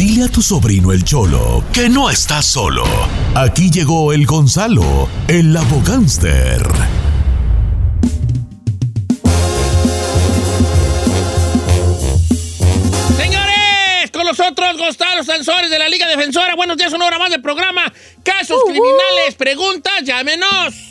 Dile a tu sobrino el Cholo que no está solo. Aquí llegó el Gonzalo, el Labogánster. Señores, con nosotros Gonzalo Sansores de la Liga Defensora. Buenos días, una hora más del programa. Casos criminales, preguntas, llámenos.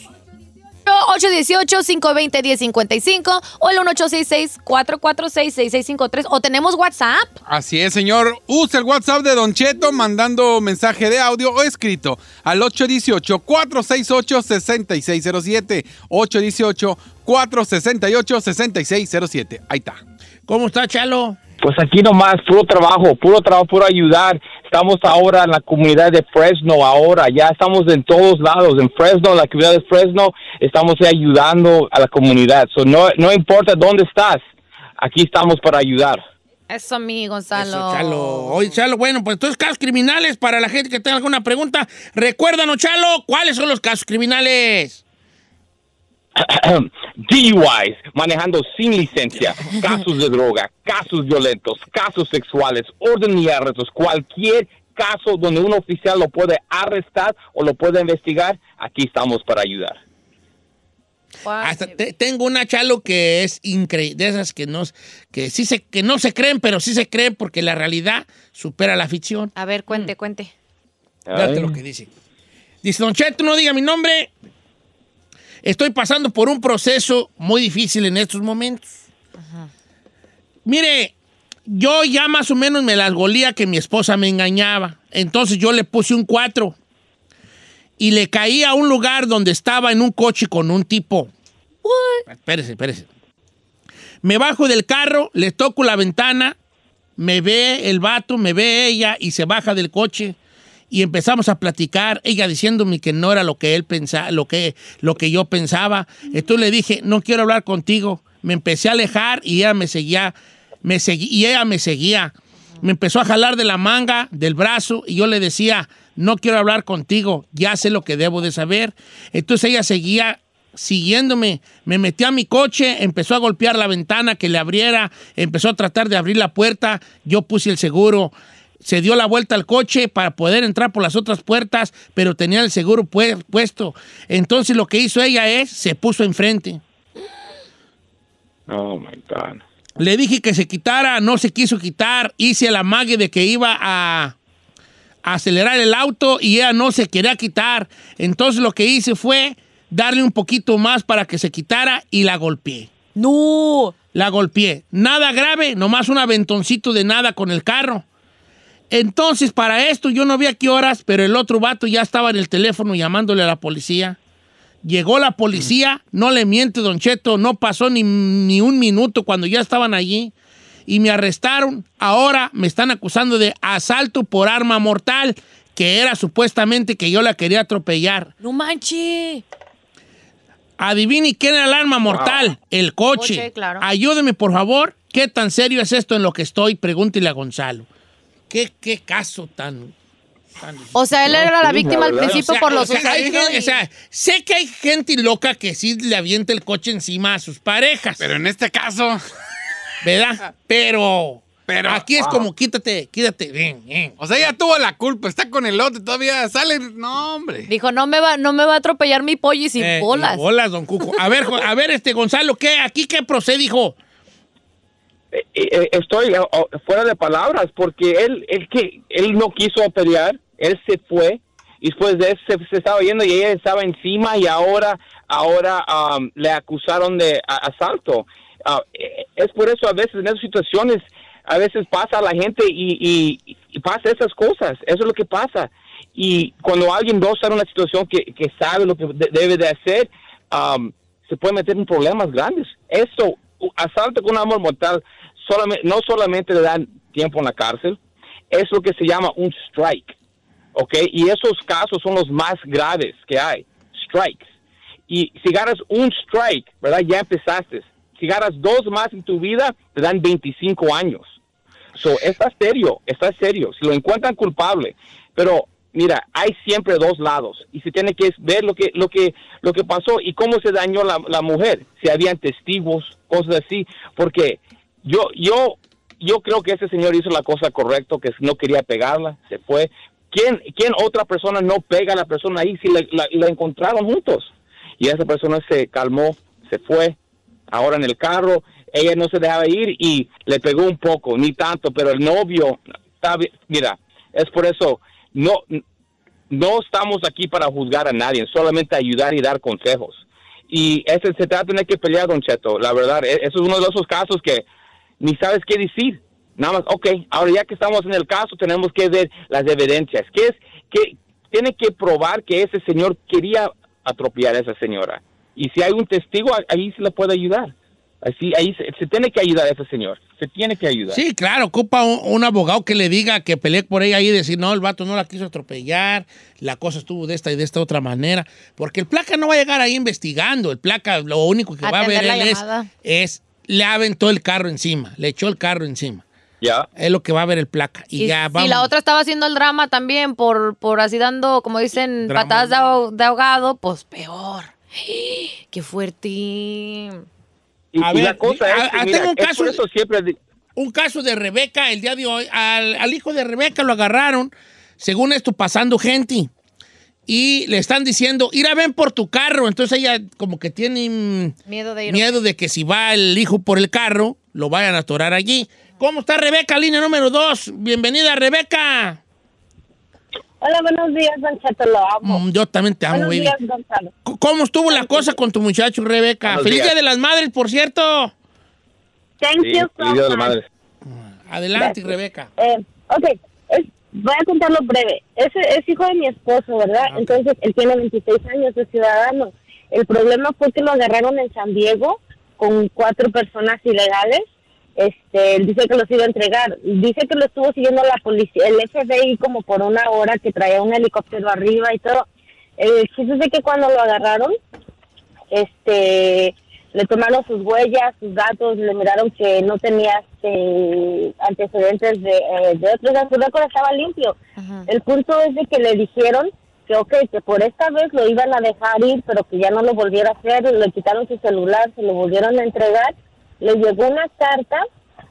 818-520-1055 o el 1866-446-6653 o tenemos WhatsApp. Así es, señor. Usa el WhatsApp de Don Cheto mandando mensaje de audio o escrito al 818-468-6607. 818-468-6607. Ahí está. ¿Cómo está, Chalo? Pues aquí nomás, puro trabajo, puro trabajo, puro ayudar. Estamos ahora en la comunidad de Fresno, ahora ya estamos en todos lados, en Fresno, la comunidad de Fresno, estamos ayudando a la comunidad. So, no, no importa dónde estás, aquí estamos para ayudar. Eso, mi Gonzalo. Eso, Chalo. Oye, Chalo, bueno, pues entonces casos criminales para la gente que tenga alguna pregunta. Recuérdanos, Chalo, ¿cuáles son los casos criminales? DUIs, manejando sin licencia, casos de droga, casos violentos, casos sexuales, orden y arrestos, cualquier caso donde un oficial lo puede arrestar o lo puede investigar, aquí estamos para ayudar. Hasta te- tengo una chalo que es increíble, de esas que no, que sí se, que no se creen, pero sí se creen porque la realidad supera la ficción. A ver, cuente, cuente. Fíjate lo que dice. Dice, Don Cheto, no diga mi nombre. Estoy pasando por un proceso muy difícil en estos momentos. Mire, yo ya más o menos me las golía que mi esposa me engañaba. Entonces yo le puse un 4 y le caí a un lugar donde estaba en un coche con un tipo. Espérese, espérese. Me bajo del carro, le toco la ventana, me ve el vato, me ve ella y se baja del coche y empezamos a platicar, ella diciéndome que no era lo que él pensaba, lo que, lo que yo pensaba. Entonces le dije, no quiero hablar contigo. Me empecé a alejar y ella me seguía, me segui- y ella me seguía. Me empezó a jalar de la manga, del brazo, y yo le decía, no quiero hablar contigo, ya sé lo que debo de saber. Entonces ella seguía siguiéndome, me metí a mi coche, empezó a golpear la ventana que le abriera, empezó a tratar de abrir la puerta, yo puse el seguro, se dio la vuelta al coche para poder entrar por las otras puertas, pero tenía el seguro pu- puesto. Entonces lo que hizo ella es, se puso enfrente. Oh my God. Le dije que se quitara, no se quiso quitar. Hice el amague de que iba a, a acelerar el auto y ella no se quería quitar. Entonces lo que hice fue darle un poquito más para que se quitara y la golpeé. ¡No! La golpeé. Nada grave, nomás un aventoncito de nada con el carro. Entonces, para esto yo no vi a qué horas, pero el otro vato ya estaba en el teléfono llamándole a la policía. Llegó la policía, no le miente, Don Cheto, no pasó ni, ni un minuto cuando ya estaban allí y me arrestaron. Ahora me están acusando de asalto por arma mortal, que era supuestamente que yo la quería atropellar. ¡No manche! Adivine quién era el arma mortal, el coche. Coche, claro. Ayúdeme, por favor. ¿Qué tan serio es esto en lo que estoy? Pregúntele a Gonzalo. ¿Qué, qué caso tan... tan- O sea, él era la víctima al principio O sea, por o los sea, hay hijos gente- o sea, sé que hay gente loca que sí le avienta el coche encima a sus parejas, Pero en este caso, ¿verdad? Pero, Pero- aquí es como quítate, quítate, ven, ven. o sea, ella tuvo la culpa, está con el lote, todavía sale. No, hombre. Dijo, no me va, no me va a atropellar mi pollo y sin Eh, bolas. y bolas, don Cuco. A ver, a ver, este Gonzalo, ¿qué? ¿Aquí qué procede, hijo? Eh, eh, estoy eh, oh, fuera de palabras porque él, él, que, él no quiso pelear, él se fue y después de eso se, estaba yendo y ella estaba encima y ahora, ahora um, le acusaron de a- asalto. Ah, es por eso a veces en esas situaciones, a veces pasa a la gente y, y- pasa esas cosas, eso es lo que pasa. Y cuando alguien no está en una situación que, sabe lo que de- debe de hacer, um, se puede meter en problemas grandes. Eso, u- asalto con amor mortal, solamente, no solamente le dan tiempo en la cárcel, es lo que se llama un strike, ¿ok? Y esos casos son los más graves que hay, strikes. Y si ganas un strike, ¿verdad? Ya empezaste. Si ganas dos más en tu vida, te dan 25 años. So, está serio, está serio. Si lo encuentran culpable, pero mira, hay siempre dos lados y se tiene que ver lo que lo que lo que pasó y cómo se dañó la, la mujer, si habían testigos, cosas así, porque yo yo yo creo que ese señor hizo la cosa correcta, que no quería pegarla, se fue. ¿Quién, quién otra persona no pega a la persona ahí si la, la- encontraron juntos? Y esa persona se calmó, se fue. Ahora en el carro, ella no se dejaba ir y le pegó un poco, ni tanto, pero el novio, está mira, es por eso, no, no estamos aquí para juzgar a nadie, solamente ayudar y dar consejos. Y ese se trata de tener que pelear, Don Cheto. La verdad, e- eso es uno de esos casos que ni sabes qué decir. Nada más, ok, ahora ya que estamos en el caso, tenemos que ver las evidencias. ¿Qué es? que Tiene que probar que ese señor quería atropellar a esa señora. Y si hay un testigo, ahí se le puede ayudar. Así, ahí se, se tiene que ayudar a ese señor. Se tiene que ayudar. Sí, claro, ocupa un, un abogado que le diga que pelee por ella y decir, no, el vato no la quiso atropellar, la cosa estuvo de esta y de esta otra manera. Porque el placa no va a llegar ahí investigando. El placa lo único que va a ver él es, le aventó el carro encima, le echó el carro encima. Ya. Es lo que va a ver el placa. Y, Y ya si vamos. la otra estaba haciendo el drama también por, por así dando, como dicen, Drama. patadas de, aho- de ahogado, pues peor. ¡Qué fuerte! Y, A y ver, la cosa a- es, que, a- mira, tengo un es caso eso siempre... un caso de Rebeca el día de hoy. Al, al hijo de Rebeca lo agarraron, según esto, pasando gente. Y le están diciendo, ir a ven por tu carro. Entonces ella como que tiene mm, Miedo de ir. miedo de que si va el hijo por el carro, lo vayan a atorar allí. ¿Cómo está Rebeca, línea número dos? Bienvenida, Rebeca. Hola, buenos días, Don Cheto, lo amo. Mm, yo también te amo, buenos baby. días, ¿Cómo estuvo la cosa con tu muchacho, Rebeca? Buenos Feliz días. Día de las Madres, por cierto. Thank Sí, you so much. Adelante, Gracias. Rebeca. Eh, ok, es- voy a contarlo breve. Es, es hijo de mi esposo, ¿verdad? Ah. Entonces, él tiene 26 años, es ciudadano. El problema fue que lo agarraron en San Diego con cuatro personas ilegales. Este, él dice que los iba a entregar. Dice que lo estuvo siguiendo la policía, el FBI como por una hora, que traía un helicóptero arriba y todo. El chiste es de que cuando lo agarraron, este le tomaron sus huellas, sus datos, le miraron que no tenía este, antecedentes de, eh, de otros, o sea, su récord estaba limpio. Ajá. El punto es de que le dijeron que ok, que por esta vez lo iban a dejar ir, pero que ya no lo volviera a hacer, le quitaron su celular, se lo volvieron a entregar, le llegó una carta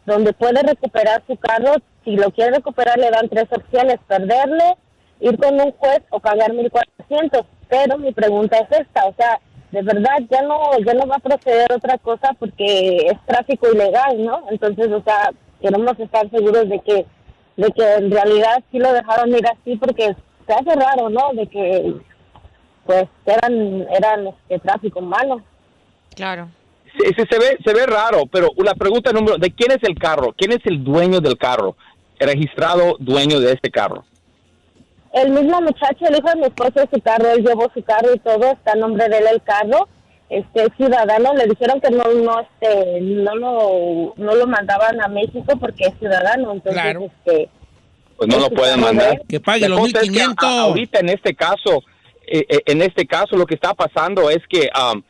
donde puede recuperar su carro, si lo quiere recuperar le dan tres opciones, perderle, ir con un juez o pagar 1.400, pero mi pregunta es esta, o sea, de verdad ya no ya no va a proceder otra cosa porque es tráfico ilegal, ¿no? Entonces, o sea, queremos estar seguros de que de que en realidad sí lo dejaron ir así porque se hace raro, ¿no? De que pues eran eran este tráfico humano. Claro. Sí, sí, se ve se ve raro, pero la pregunta número de quién es el carro, quién es el dueño del carro, el registrado dueño de este carro. El mismo muchacho, el hijo de mi esposo, su carro, él llevó su carro y todo, está a nombre de él el carro. Este es ciudadano, le dijeron que no no este no lo no lo mandaban a México porque es ciudadano, entonces Claro. este Pues no lo pueden mandar. Que pague los cosa es que 1500. ahorita en este caso, eh, eh, en este caso lo que está pasando es que um,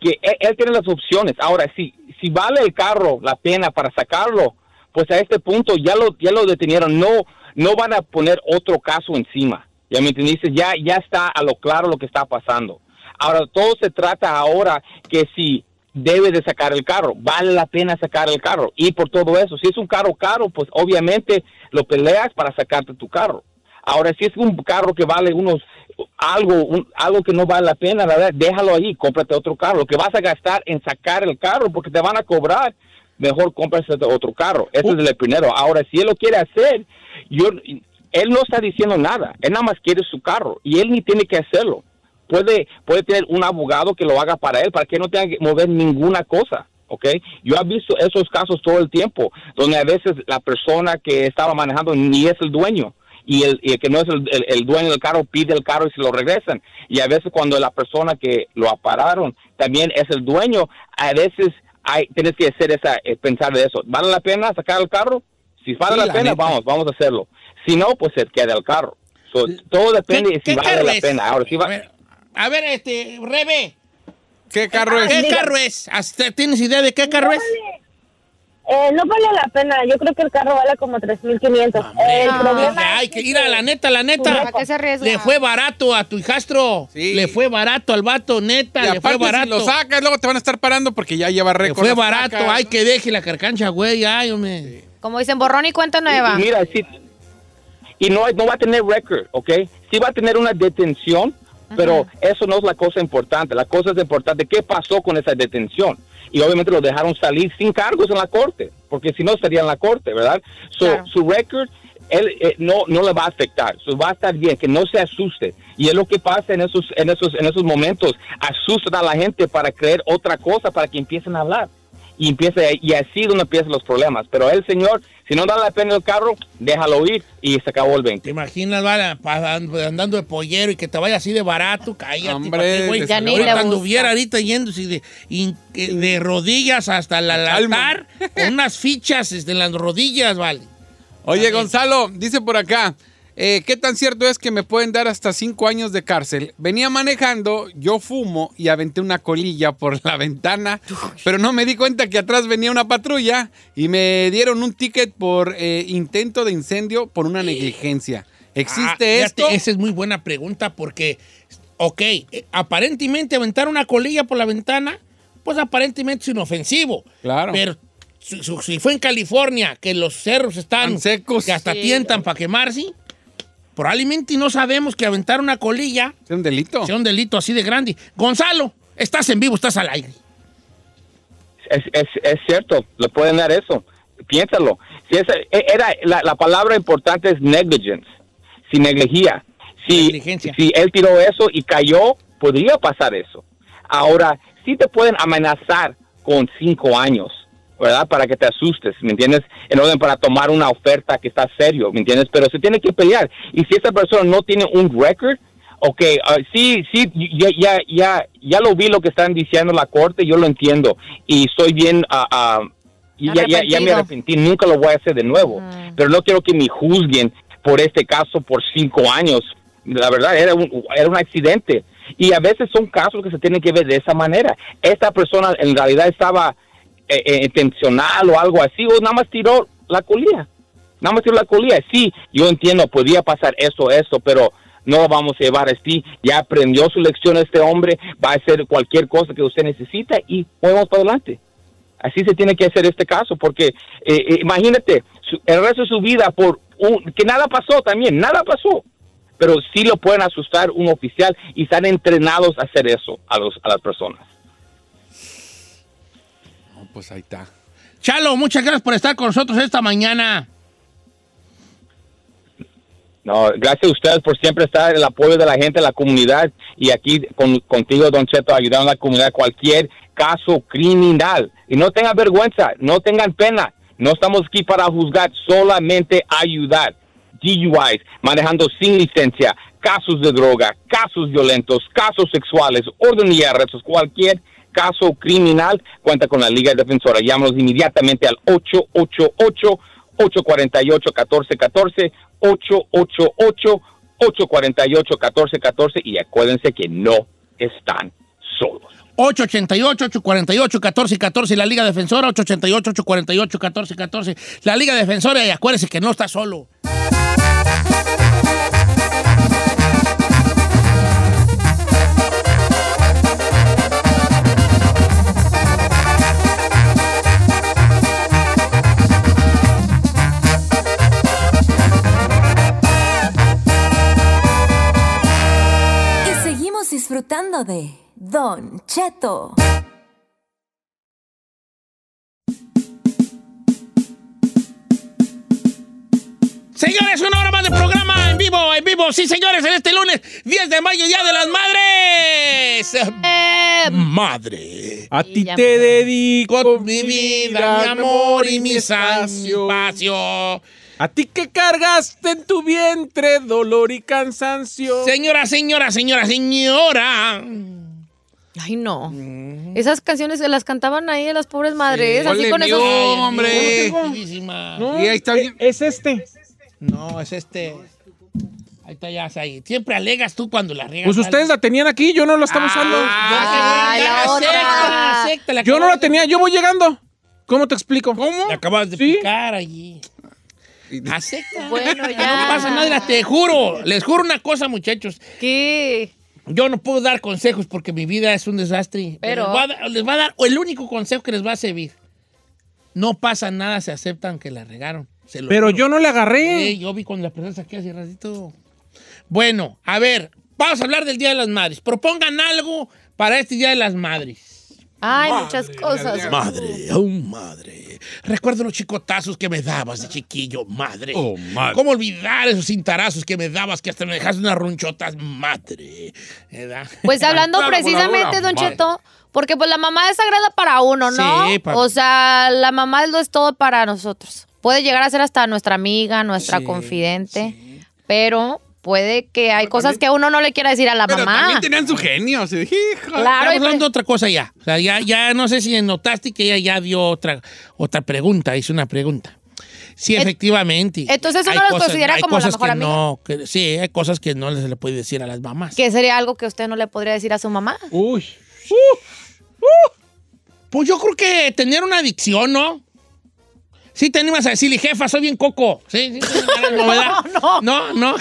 que él, él tiene las opciones. Ahora, si si vale el carro la pena para sacarlo, pues a este punto ya lo ya lo detenieron. No no van a poner otro caso encima. Ya me entendiste, ya ya está a lo claro lo que está pasando. Ahora todo se trata ahora que si debe de sacar el carro, vale la pena sacar el carro y por todo eso, si es un carro caro, pues obviamente lo peleas para sacarte tu carro. Ahora si es un carro que vale unos algo un- algo que no vale la pena, la verdad, déjalo ahí, cómprate otro carro. Lo que vas a gastar en sacar el carro porque te van a cobrar, mejor cómprate otro carro. Ese es el primero. Ahora si él lo quiere hacer, yo él no está diciendo nada, él nada más quiere su carro y él ni tiene que hacerlo puede, puede tener un abogado que lo haga para él, para que no tenga que mover ninguna cosa. ¿ok? Yo he visto esos casos todo el tiempo, donde a veces la persona que estaba manejando ni es el dueño. Y el, y el que no es el, el- el dueño del carro pide el carro y se lo regresan. Y a veces cuando la persona que lo apararon también es el dueño, a veces hay, tienes que hacer esa, eh, pensar de eso. ¿Vale la pena sacar el carro? Si vale Sí, la, la pena, neta. vamos, vamos a hacerlo. Si no, pues se queda el carro. So, todo depende de si vale la es? pena. Ahora, si va, a, ver, a ver, este, Rebe, ¿Qué carro es? ¿qué carro es? ¿Hasta ¿Tienes idea de qué carro es? Eh, no vale la pena. Yo creo que el carro vale como 3.500. El Ah, problema Ay, es que ir a la neta, la neta. ¿Para qué se arriesga? Le fue barato a tu hijastro. Sí. Le fue barato al vato, neta. Y le fue aparte, si barato. lo sacas, luego te van a estar parando porque ya lleva le récord. fue las barato. placas. Ay, que deje la carcancha, güey. Ay, hombre. Como dicen, borrón y cuenta Y nueva. mira, sí, y no, no va a tener récord, ¿ok? Sí va a tener una detención, pero eso no es la cosa importante. La cosa es importante, ¿qué pasó con esa detención? Y obviamente lo dejaron salir sin cargos en la corte, porque si no estaría en la corte, ¿verdad? So, Claro. Su récord él, eh, no, no le va a afectar, so, va a estar bien, que no se asuste. Y es lo que pasa en esos, en esos, en esos momentos, asustan a la gente para creer otra cosa, para que empiecen a hablar y empieza y así es donde empiezan los problemas. Pero el señor, si no da la pena el carro, déjalo ir y se acabó el 20. ¿Te imaginas, vale, andando de pollero y que te vaya así de barato? Cállate, Hombre, ¿pa' qué, güey? Anduviera ahorita yéndose de, in- eh, de rodillas hasta el altar con unas fichas este, en las rodillas, vale. Oye, Gonzalo, dice por acá, eh, ¿qué tan cierto es que me pueden dar hasta cinco años de cárcel? Venía manejando, yo fumo y aventé una colilla por la ventana, pero no me di cuenta que atrás venía una patrulla y me dieron un ticket por eh, intento de incendio por una negligencia. ¿Existe Ah, esto? Esa es muy buena pregunta porque, ok, eh, aparentemente aventar una colilla por la ventana, pues aparentemente es inofensivo. Claro. Pero si, si- si fue en California, que los cerros están Tan secos. que hasta Sí. tientan para quemarse, probablemente no sabemos que aventar una colilla ¿Es un delito? sea un delito así de grande. Gonzalo, estás en vivo, estás al aire. Es, es, es cierto, le pueden dar eso. Piénsalo. Si esa, e- era, la, la palabra importante es negligence. Si negligía. Si, si él tiró eso y cayó, podría pasar eso. Ahora, sí te pueden amenazar con cinco años, ¿verdad? Para que te asustes, ¿me entiendes? En orden para tomar una oferta que está serio, ¿me entiendes? Pero se tiene que pelear. Y si esa persona no tiene un récord, ok, ah, sí, sí, ya, ya, ya, ya lo vi lo que están diciendo la corte, yo lo entiendo. Y soy bien, ah, y ya, ya, ya me arrepentí, nunca lo voy a hacer de nuevo. Pero no quiero que me juzguen por este caso por cinco años. La verdad, era un, era un accidente. Y a veces son casos que se tienen que ver de esa manera. Esta persona en realidad estaba eh, eh, intencional o algo así, o nada más tiró la colilla. Nada más tiró la colilla. Sí, yo entiendo, podía pasar eso, eso, pero no vamos a llevar así. Ya aprendió su lección este hombre, va a hacer cualquier cosa que usted necesita y vamos para adelante. Así se tiene que hacer este caso, porque eh, eh, imagínate, el resto de su vida, por un- que nada pasó también, nada pasó. Pero sí lo pueden asustar un oficial y están entrenados a hacer eso a, los, a las personas. Pues ahí está. Chalo, muchas gracias por estar con nosotros esta mañana. No, gracias a ustedes por siempre estar el apoyo de la gente, la comunidad y aquí con, contigo, Don Cheto, ayudando a la comunidad cualquier caso criminal. Y no tengan vergüenza, no tengan pena. No estamos aquí para juzgar, solamente ayudar. DUIs, manejando sin licencia, casos de droga, casos violentos, casos sexuales, orden y arrestos, cualquier caso criminal, cuenta con la Liga Defensora. Llámanos inmediatamente al 888 848-1414, 888-848-1414 y acuérdense que no están solos. 888-848-1414, la Liga Defensora, 888-848-1414, la Liga Defensora, y acuérdese que no está solo. Disfrutando de Don Cheto. Señores, una hora más de programa en vivo, en vivo. Sí, señores, en este lunes, 10 de mayo, Día de las Madres. Eh, Madre. A ti te empezó. dedico mi vida, mi amor y mi espacio. A ti que cargaste en tu vientre dolor y cansancio. Señora, señora, señora, señora. Ay, no. Esas canciones se las cantaban ahí las pobres madres, así Ole, con esos... hombre. No, Y ahí está e- bien. Es este. No, es este. Ahí está ya, ahí. Siempre alegas tú cuando la riegas. Pues ustedes la tenían aquí, yo no la estaba usando. Ah, la otra. acéptala, Yo no la tenía, yo voy llegando. ¿Cómo te explico? ¿Cómo? Le acabas de ¿Sí? picar allí. Acepta. Bueno, No ya. pasa nada, te juro. Les juro una cosa, muchachos. ¿Qué? Yo no puedo dar consejos porque mi vida es un desastre. Pero- Les voy a dar, les voy a dar el único consejo que les va a servir. No pasa nada, se aceptan que la regaron. Se lo Pero juro. yo no le agarré. Sí, yo vi cuando la personas aquí hace ratito. Bueno, a ver, vamos a hablar del Día de las Madres. Propongan algo para este Día de las Madres. Ay, muchas cosas. Madre, oh madre. Recuerdo los chicotazos que me dabas de chiquillo, madre. Oh, madre. ¿Cómo olvidar esos cintarazos que me dabas que hasta me dejaste unas runchotas, madre? ¿Verdad? Pues hablando Claro, precisamente, Don madre. Cheto, porque pues la mamá es sagrada para uno, ¿no? Sí, o sea, la mamá lo es todo para nosotros. Puede llegar a ser hasta nuestra amiga, nuestra Sí, confidente, pero puede que hay cosas que uno no le quiera decir a la Pero mamá. también tenían su genio. así "Hijo". Claro, hablando de pues- otra cosa ya. O sea, ya, ya no sé si notaste que ella ya dio otra, otra pregunta, hizo una pregunta. Sí, Et- efectivamente. entonces uno cosas- considera como la mejor que amiga. No, que- sí, hay cosas que no se le puede decir a las mamás. que sería algo que usted no le podría decir a su mamá. Uy. Pues yo creo que tener una adicción, ¿no? Sí, te animas a decirle, jefa, soy bien coco. Sí, sí, sí, no, ¿verdad? no. no, no.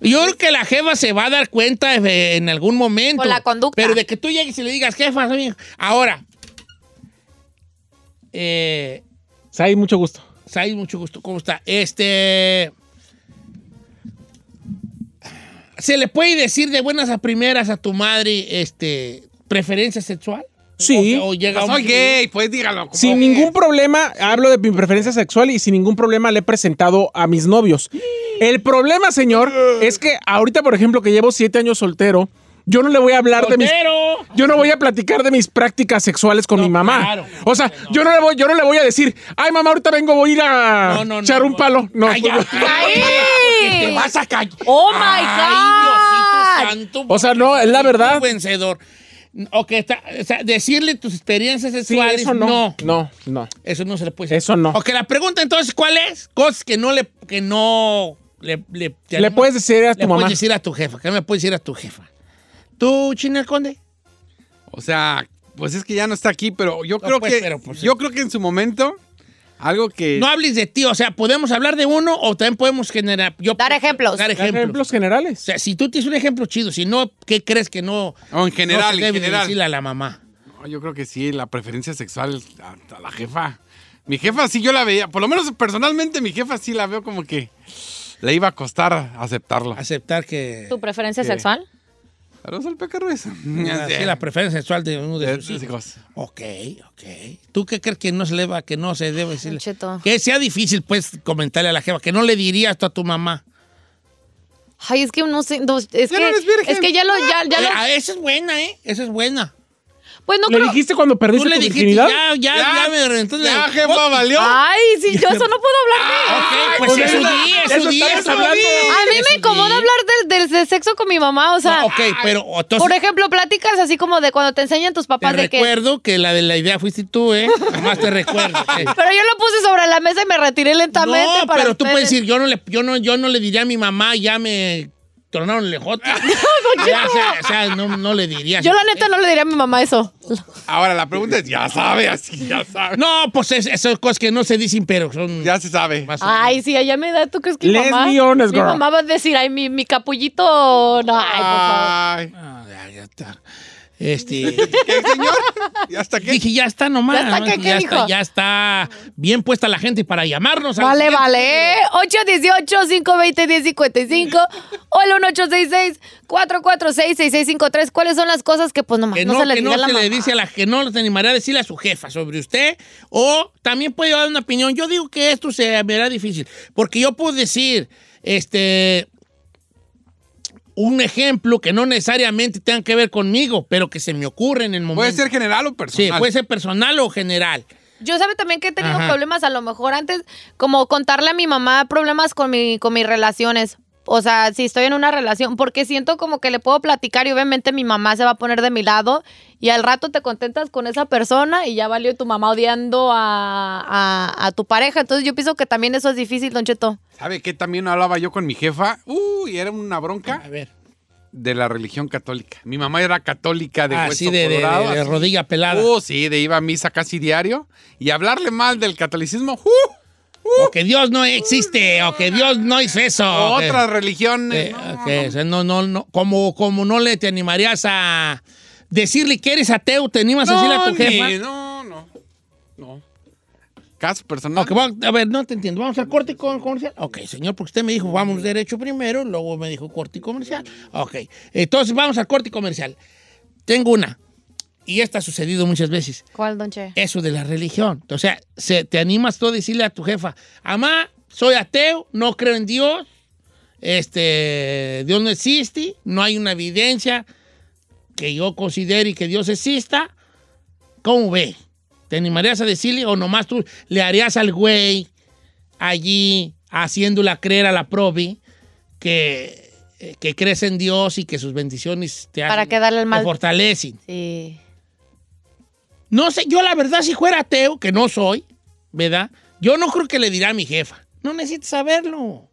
Yo creo que la jefa se va a dar cuenta eh, en algún momento. Con la conducta. Pero de que tú llegues y le digas, jefa, soy. Ahora, eh, Sai, mucho gusto. Said, mucho gusto. ¿Cómo está? Este. ¿Se le puede decir de buenas a primeras a tu madre este, preferencia sexual? Sí. O, o llega Soy un- gay, pues dígalo. como Sin que- ningún problema, hablo de mi preferencia sexual y sin ningún problema le he presentado a mis novios. El problema, señor, es que ahorita, por ejemplo, que llevo siete años soltero, yo no le voy a hablar de mis... ¡Soltero! Yo no voy a platicar de mis prácticas sexuales con No, mi mamá. claro. o sea, yo no le voy, yo no le voy a decir, ay mamá, ahorita vengo, voy a ir a No, no, no, echar un palo. No, Cállate, ¡Ay! te vas a callar. ¡Oh, my Ay, God! Diosito santo. O sea, no, es la verdad. Vencedor. Ok, está, o sea, decirle tus experiencias Sí, sexuales, eso no. no. No, no. Eso no se le puede decir. Eso no. Ok, la pregunta entonces, ¿cuál es? Cosas que no le, que no le, le, te Le animas- puedes decir a tu le mamá. puedes decir a tu jefa. ¿Qué me puedes decir a tu jefa? ¿Tú, China el Conde? O sea, pues es que ya no está aquí, pero yo No, creo pues, que pero, pues, yo creo que en su momento algo que No hables de ti, o sea, podemos hablar de uno o también podemos generar. Yo, Dar ejemplos. Dar ejemplos. Ejemplos O generales. sea, si tú tienes un ejemplo chido, si no, ¿qué crees que no? o en general, no se en debe de general. decirle a la mamá? No, yo creo que sí, la preferencia sexual a, a la jefa. Mi jefa sí yo la veía, por lo menos personalmente mi jefa sí la veo como que le iba a costar aceptarlo. Aceptar que. ¿Tu preferencia sexual? Saludos al pecarro eso. Sí, la preferencia sexual de uno de De sus hijos. hijos. Ok, ok. ¿Tú qué crees que no se le va, que no se debe Cheto. Que sea difícil, pues, comentarle a la jefa, que no le dirías tú a tu mamá. Ay, es que no sé. no, es, Ya que, no eres virgen. es que ya lo. Ya, ya Eh, lo ah, esa es buena, ¿eh? Esa es buena. Pues no ¿Le creo. dijiste cuando Tú perdiste le tu dijiste, virginidad? ya, ya, ya, me la- Ya, jefa, valió. Ay, sí, yo eso no puedo hablar de. Ok, pues Pues es su eso- día, es eso su día. A mí me incomoda hablar del, del, del sexo con mi mamá, o sea. No, ok, pero entonces Por ejemplo, pláticas así como de cuando te enseñan tus te papás de que. recuerdo que la de la idea fuiste tú, ¿eh? Nomás te recuerdo. Pero yo lo puse sobre la mesa y me retiré lentamente No, para pero tú ustedes. puedes decir, yo no le, yo no, yo no le diría a mi mamá, ya me tronaron el. Ya, o sea, o sea, no, no le diría. Yo la neta no le diría a mi mamá eso. Ahora la pregunta es, ya sabe, así, ya sabe. No, pues es, esas cosas que no se dicen, pero son Ya se sabe. Ay, sí, allá me da, ¿tú crees que mi Let's mamá? be honest, mi mamá va a decir, ay, mi, mi capullito. No, ay, por favor. Ay. Ah, ya, ya está. Este, ¿Qué, señor? ¿Y hasta qué? dije, ya está nomás. ¿Ya está ¿no? qué? ¿Qué ya, está, ya está bien puesta la gente para llamarnos. al Vale, siguiente vale. 818-520-1055 o el 1866-446-6653. ¿Cuáles son las cosas que, pues, nomás que no, no, se le que diga no a la se le dice a la que no se animaría a decirle a su jefa sobre usted o también puede dar una opinión. Yo digo que esto se me hará difícil porque yo puedo decir este un ejemplo que no necesariamente tenga que ver conmigo, pero que se me ocurre en el momento. ¿Puede ser general o Sí, personal? puede ser personal o general. Yo sabe también que he tenido Ajá. problemas a lo mejor antes, como contarle a mi mamá problemas con, mi, con mis relaciones. O sea, si estoy en una relación, porque siento como que le puedo platicar y obviamente mi mamá se va a poner de mi lado y al rato te contentas con esa persona y ya valió tu mamá odiando a, a- a tu pareja. Entonces yo pienso que también eso es difícil, Don Cheto. ¿Sabe qué? También hablaba yo con mi jefa. Uy, era una bronca. A ver. de la religión católica. Mi mamá era católica de Así hueso Ah, de, de- colorado, de- de así. rodilla pelada. Uh, sí, de iba a misa casi diario. Y hablarle mal del catolicismo, ¡uh! O que Dios no existe, o que Dios no hizo eso. que- Otras religiones. Eh, no, que, o no, no, no, como, como no le te animarías a decirle que eres ateo, te animas a decirle a tu ni- jefa. no, no, no. Caso personal. Ok, vamos- a ver, no te entiendo. ¿Vamos al corte comercial? Ok, señor, porque usted me dijo vamos derecho primero, luego me dijo corte y comercial. Ok, entonces vamos al corte y comercial. Tengo una, y esta ha sucedido muchas veces. ¿Cuál, don Che? Eso de la religión. O sea, se, te animas tú a decirle a tu jefa, mamá, soy ateo, no creo en Dios, este, Dios no existe, no hay una evidencia que yo considere que Dios exista. ¿Cómo ve? ¿Te animarías a decirle o nomás tú le harías al güey allí haciéndola creer a la probi que, eh, que crees en Dios y que sus bendiciones te Para hacen- que darle el mal- te fortalecen? Sí. No sé, yo la verdad, si fuera ateo, que no soy, ¿verdad? Yo no creo que le dirá a mi jefa. No necesitas saberlo.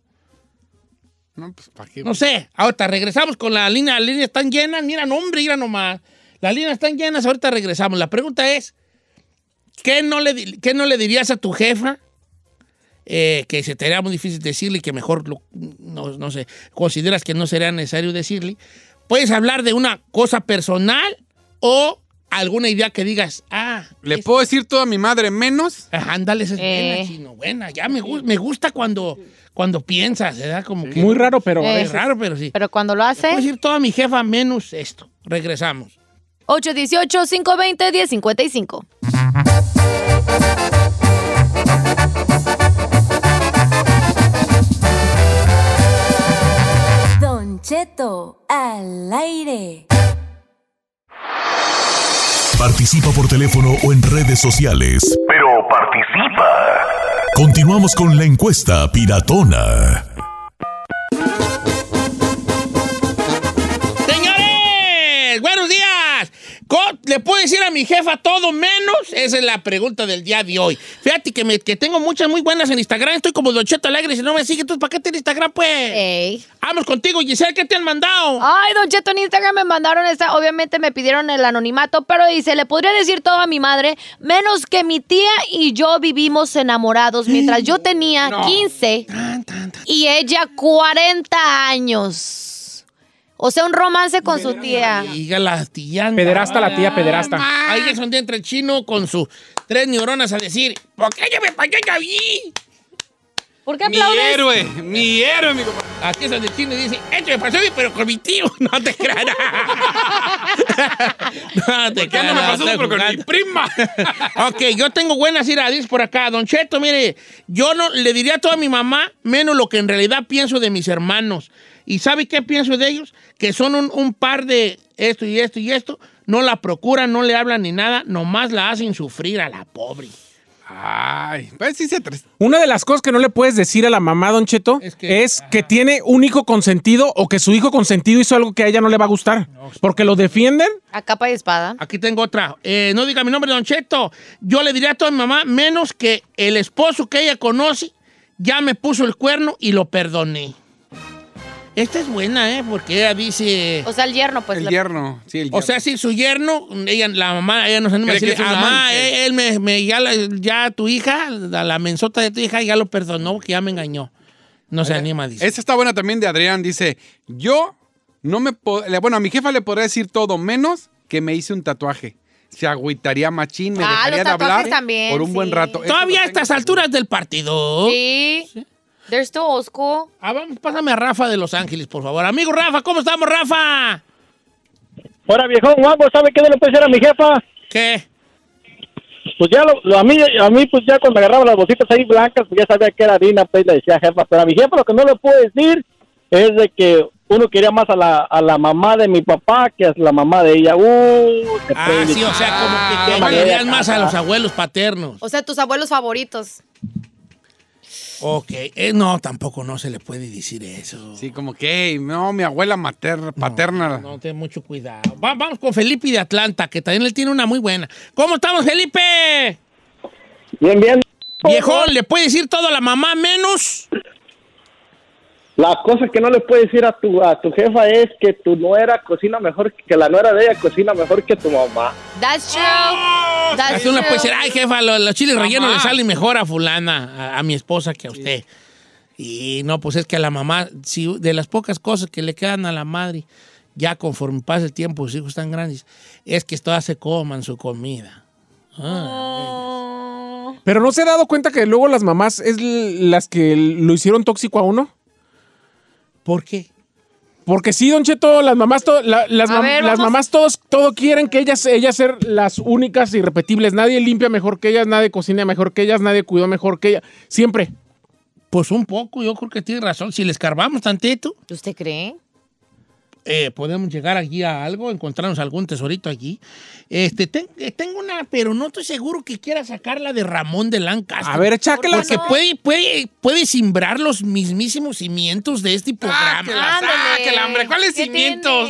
No, pues, ¿para qué? No sé. Ahorita regresamos con la línea. Las líneas están llenas. Mira, nombre, mira nomás. Las líneas están llenas. Ahorita regresamos. La pregunta es: ¿qué no le, qué no le dirías a tu jefa? Eh, que se te haría muy difícil decirle que mejor, lo- no, no sé, consideras que no sería necesario decirle. Puedes hablar de una cosa personal o alguna idea que digas, ah, ¿Le puedo decir todo a mi madre menos? Ajá, ándale, esa es Eh. buena, chino, buena. Ya me, gu- me gusta cuando, cuando piensas, ¿verdad? Como que Muy raro, pero a Eh, es raro, pero sí. Pero cuando lo Puedo hace, decir toda mi jefa menos esto. Regresamos. 818-520-1055. Don Cheto al aire. Participa por teléfono o en redes sociales. Pero participa. Continuamos con la encuesta piratona. ¿Le puedo decir a mi jefa todo menos? Esa es la pregunta del día de hoy. Fíjate que, me- que tengo muchas muy buenas en Instagram. Estoy como Don Cheto Alegre. Si no me sigue, entonces ¿para qué tienes Instagram, pues? Ey. Vamos contigo, Giselle. ¿Qué te han mandado? Ay, Don Cheto, en Instagram me mandaron esta. Obviamente me pidieron el anonimato, pero dice: Le podría decir todo a mi madre, menos que mi tía y yo vivimos enamorados mientras yo tenía 15 Tan, tan, tan. y ella 40 años. O sea, un romance con su tía. Diga la tía. Pederasta la tía, pederasta. Ahí es donde entra el chino con sus tres neuronas a decir, ¿por qué yo me pagué a mí? ¿Por qué Mi aplaudes? héroe, mi héroe, mi compadre. Aquí es donde el chino dice, esto me pasó a mí, pero con mi tío. No te creas. no te ¿Por qué no me creas, pasó pero con mi prima? Ok, yo tengo buenas iradis por acá. Don Cheto, mire, yo no le diría a toda mi mamá menos lo que en realidad pienso de mis hermanos. ¿Y sabe qué pienso de ellos? Que son un, un par de esto y esto y esto. No la procuran, no le hablan ni nada, nomás la hacen sufrir a la pobre. Ay, pues sí se tres. Una de las cosas que no le puedes decir a la mamá, Don Cheto, Es es que- que, tiene un hijo consentido o que su hijo consentido hizo algo que a ella no le va a gustar. Porque lo defienden. A capa y espada. Aquí tengo otra. Eh, no diga mi nombre, Don Cheto. Yo le diría a toda mi mamá, menos que el esposo que ella conoce ya me puso el cuerno y lo perdoné. Esta es buena, ¿eh? Porque ella dice... O sea, el yerno, pues. el yerno, sí, el yerno. O sea, si su yerno, ella, la mamá, ella nos anima a que decirle, mamá, ángel". él me, me- ya, la- ya tu hija, la, la mensota de tu hija, ya lo perdonó porque ya me engañó. No se anima, dice. Esta está buena también de Adrián. Dice, yo no me... Bueno, a mi jefa le podría decir todo menos que me hice un tatuaje. Se agüitaría machín, me Ah, dejaría los de hablar también, por un buen sí. rato. Todavía a estas alturas del partido. Sí. They're still old school. Ah, vamos, pásame a Rafa de Los Ángeles, por favor. Amigo Rafa, ¿cómo estamos, Rafa? Ahora, viejón, guapo, ¿sabe qué le puede decir a mi jefa? ¿Qué? Pues ya lo, lo- a mí, a mí pues ya cuando agarraba las bolsitas ahí blancas, pues ya sabía que era harina, pues le decía jefa. Pero a mi jefa lo que no le puedo decir es de que uno quería más a la, a la mamá de mi papá que a la mamá de ella. Uh, Ah, sí, o sea, como que, que Ah, querías vale. más a los abuelos paternos. O sea, tus abuelos favoritos. Ok, eh, no, tampoco no se le puede decir eso. Sí, como que, "Ey, no, mi abuela materna, paterna. No, ten mucho cuidado. Va- vamos con Felipe de Atlanta, que también le tiene una muy buena. ¿Cómo estamos, Felipe? Bien, bien. Viejón, ¿le puede decir todo a la mamá menos? La cosa que no le puedes decir a tu, a tu jefa es que tu nuera cocina mejor, que la nuera de ella cocina mejor que tu mamá. That's true. That's Tú no true. puedes decir, ay, jefa, lo- los, chiles rellenos le salen mejor a fulana, a, a mi esposa que a usted. Y no, pues es que a la mamá, si de las pocas cosas que le quedan a la madre, ya conforme pasa el tiempo, sus hijos están grandes, es que todas se coman su comida. Ah, Pero no se ha dado cuenta que luego las mamás es las que lo hicieron tóxico a uno. ¿Por qué? Porque sí, Don Cheto, las mamás, to- la- las, A mam- ver, las vamos. mamás todos todo quieren que ellas, ellas ser las únicas irrepetibles. Nadie limpia mejor que ellas, nadie cocina mejor que ellas, nadie cuidó mejor que ellas. Siempre. Pues un poco, yo creo que tiene razón. Si le escarbamos tantito, ¿Usted cree? Eh, podemos llegar aquí a algo, encontrarnos algún tesorito aquí. Este, ten- eh, tengo una, pero no estoy seguro que quiera sacarla de Ramón de Lancaster. A ver, échakela. Porque puede, puede, puede simbrar los mismísimos cimientos de este programa. Sáquela, Ándale. sáquela, hombre. ¿Cuáles ¿Qué cimientos?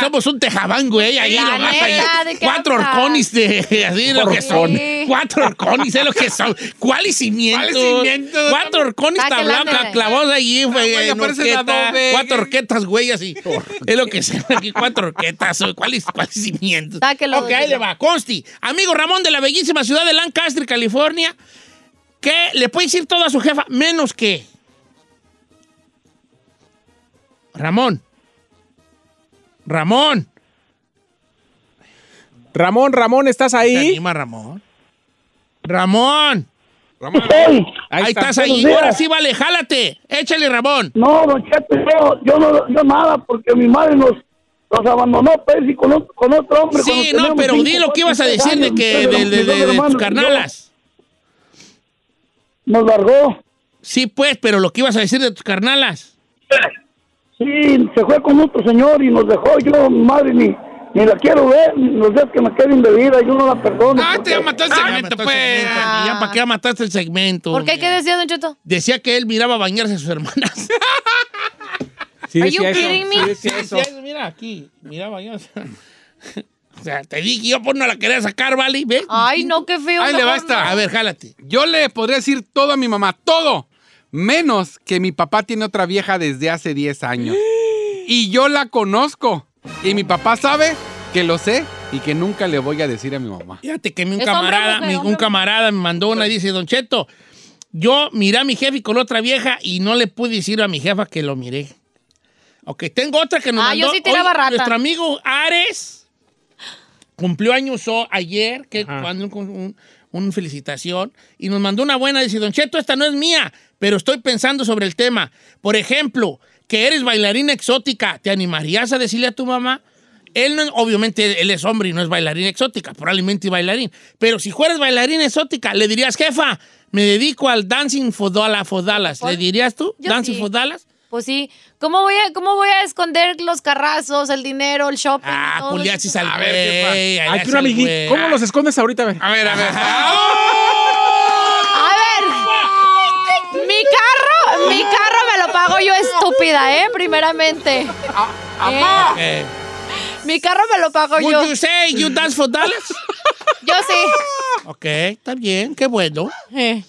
somos un tejabán, güey, ahí La nomás ahí. ¿de qué Cuatro hablas? orconis de así lo que son. Sí. Cuatro orconis es lo que son. ¿Cuáles cimientos? ¿Cuáles cimientos? Cuatro orconis Ah, que tablados, lándale. clavados ahí, güey. Cuatro orquetas, güey, así. Es lo que son aquí, cuatro orquetas. ¿Cuáles, cuáles cimientos? Sáquelo, Ok, ahí le va. Consti, amigo Ramón de la bellísima ciudad de Lancaster, California, que le puede decir todo a su jefa, menos que... Ramón. Ramón. Ramón, Ramón, ¿estás ¿Te ahí? anima, Ramón? Ramón. Hey, Ahí, está. estás ahí. Días. Ahora sí, vale, jálate. Échale, Ramón. no, don Cheto, yo, yo no, yo nada, porque mi madre nos, nos abandonó, pues, y con, otro- con otro hombre. Sí, no, pero cinco, di lo que ibas a decir de que de, dos de, de- de hermanos tus carnalas. Nos largó. Sí, pues, pero lo que ibas a decir de tus carnalas. Sí, se fue con otro señor y nos dejó. Yo, mi madre, ni, ni la quiero ver. Los días que me queden de vida, yo no la perdono. Ah, porque- te mató el Ah, segmento, mató el pues. segmento, y Ya para qué mataste el segmento. ¿Por qué? ¿Qué decía, Don Cheto? Decía que él miraba bañarse a sus hermanas. Sí, Are you eso. kidding me? Sí, eso. Mira aquí, miraba bañarse. O sea, te dije yo, pues no la quería sacar, ¿vale? ¿Ves? Ay, no, qué feo. Ahí le mejor va esta. no. A ver, jálate. Yo le podría decir todo a mi mamá, todo. Menos que mi papá tiene otra vieja desde hace 10 años. Y yo la conozco. Y mi papá sabe que lo sé y que nunca le voy a decir a mi mamá. Fíjate que mi- un ¿Es hombre camarada, mujer, mi- un camarada me mandó una y dice, Don Cheto, yo miré a mi jefe con otra vieja y no le pude decir a mi jefa que lo miré. Ok, tengo otra que nos Ah, mandó. yo sí tiraba Oye, rata. Nuestro amigo Ares cumplió años o- ayer, que mandó un, un- un felicitación, y nos mandó una buena. Dice, Don Cheto, esta no es mía, pero estoy pensando sobre el tema. Por ejemplo, que eres bailarina exótica, ¿te animarías a decirle a tu mamá? Él no, obviamente, él es hombre y no es bailarina exótica, probablemente bailarín. Pero si fueras bailarina exótica, le dirías, jefa, me dedico al dancing for Dallas. For Dallas. ¿Le dirías tú? Yo dancing sí. for Dallas. Pues sí. ¿Cómo voy, a, ¿Cómo voy a esconder los carrazos, el dinero, el shopping? Ah, todo sí sal A ver, Ay, amiguí, güey. ¿Cómo los escondes ahorita? A ver. A ver, a ver. A ver. Mi carro, mi carro me lo pago yo estúpida, ¿eh? Primeramente. Eh, Eh, Mi carro me lo pago yo. Would you say you dance for Dallas? Yo sí. ok, está bien, qué bueno. Eh.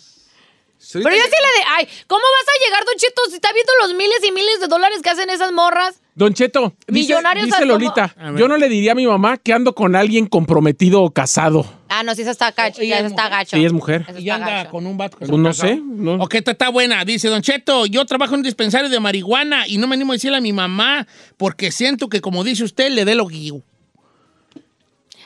Pero yo sí le de, ay, ¿cómo vas a llegar, Don Cheto, si está viendo los miles y miles de dólares que hacen esas morras? Don Cheto, dice, Millonarios dice Lolita, yo no le diría a mi mamá que ando con alguien comprometido o casado. Ah, no, sí, esa está gacho, esa está mujer. gacho. Sí, es mujer. Y está anda gacho. con un vato. Pues no está sé. no. Ok, esta está buena. Dice, Don Cheto, yo trabajo en un dispensario de marihuana y no me animo a decirle a mi mamá porque siento que, como dice usted, le dé lo guío.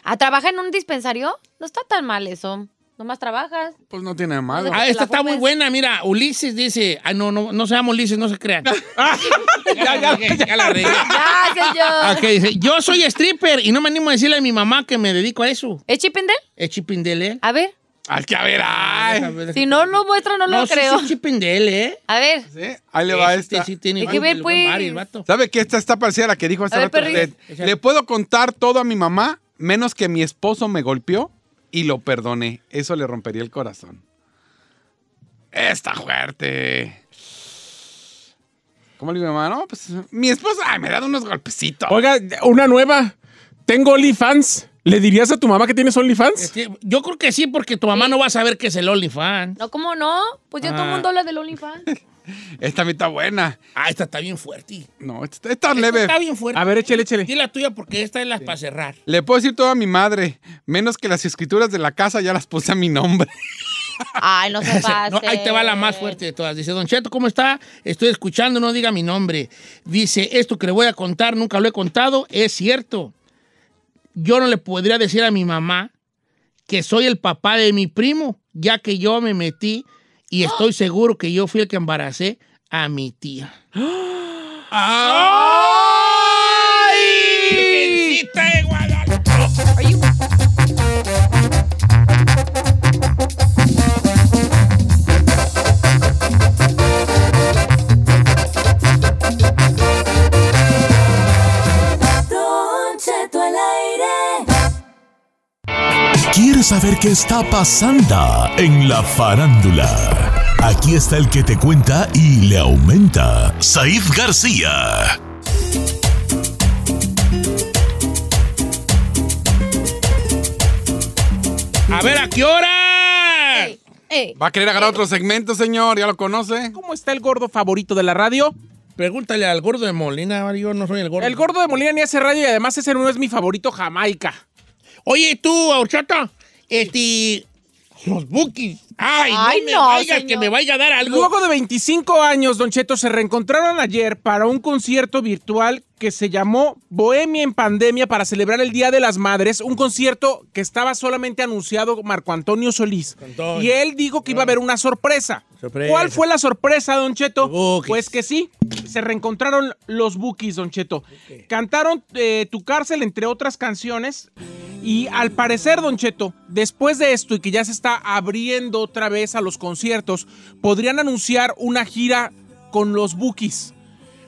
¿Ah, trabaja en un dispensario? No está tan mal eso. Nomás trabajas. Pues no tiene malo. Ah, esta está muy buena. Mira, Ulises dice, ah, no, no, no se llama Ulises, no se crean. ya, ya, ya la regué. Ya, señor. Ok, dice, yo soy stripper y no me animo a decirle a mi mamá que me dedico a eso. ¿Es Chipendel? Es chipindel, ¿eh? A ver. Ay, que a ver, ay. Si no lo muestra, no lo sí, creo. sí, chipindel, ¿eh? A ver. Sí, Ahí le va Sí, esta. sí, tiene ¿De qué ve, buen pues? lumbar el vato. ¿Sabe que esta está parecida a la que dijo hace A ver, rato usted? Le puedo contar todo a mi mamá, menos que mi esposo me golpeó y lo perdoné. Eso le rompería el corazón. Está fuerte. ¿Cómo le digo mamá? No, pues mi esposo, ay, me ha dado unos golpecitos. Oiga, una nueva. Tengo OnlyFans. ¿Le dirías a tu mamá que tienes OnlyFans? Este, Yo creo que sí, porque tu mamá no va a saber que es el OnlyFans. No, ¿cómo no? Pues ya todo el Ah. mundo habla del OnlyFans. Esta está buena. Ah, esta está bien fuerte. No, esta está Esta leve. está bien fuerte. A ver, échale, échale. Di la tuya porque esta es la para cerrar. Le puedo decir todo a mi madre, menos que las escrituras de la casa ya las puse a mi nombre. Ay, no se pase. No, ahí te va la más fuerte de todas. Dice, Don Cheto, ¿cómo está? Estoy escuchando, no diga mi nombre. Dice, esto que le voy a contar, nunca lo he contado, es cierto. Yo no le podría decir a mi mamá que soy el papá de mi primo, ya que yo me metí y estoy seguro que yo fui el que embaracé a mi tía. ¡Ay! ¿Quieres saber qué está pasando en la farándula? Aquí está el que te cuenta y le aumenta, Saif García. A ver, ¿a qué hora? Ey, ¿Va a querer agarrar otro segmento, señor? ¿Ya lo conoce? ¿Cómo está el gordo favorito de la radio? Pregúntale al gordo de Molina, yo no soy el gordo. El gordo de Molina ni hace radio y además ese no es mi favorito Jamaica. Oye, tú, horchata, este. Los bookies. Ay, Ay, no me no, vaya señor. que me vaya a dar algo. Luego de 25 años, Don Cheto, se reencontraron ayer para un concierto virtual que se llamó Bohemia en Pandemia para celebrar el Día de las Madres, un concierto que estaba solamente anunciado Marco Antonio Solís. Antonio. Y él dijo que iba a haber una sorpresa. Sorpresa. ¿Cuál fue la sorpresa, Don Cheto? Pues que sí, se reencontraron los Bookies, Don Cheto. Cantaron eh, Tu cárcel, entre otras canciones. Y al parecer, Don Cheto, después de esto y que ya se está abriendo otra vez a los conciertos, podrían anunciar una gira con los Bookies.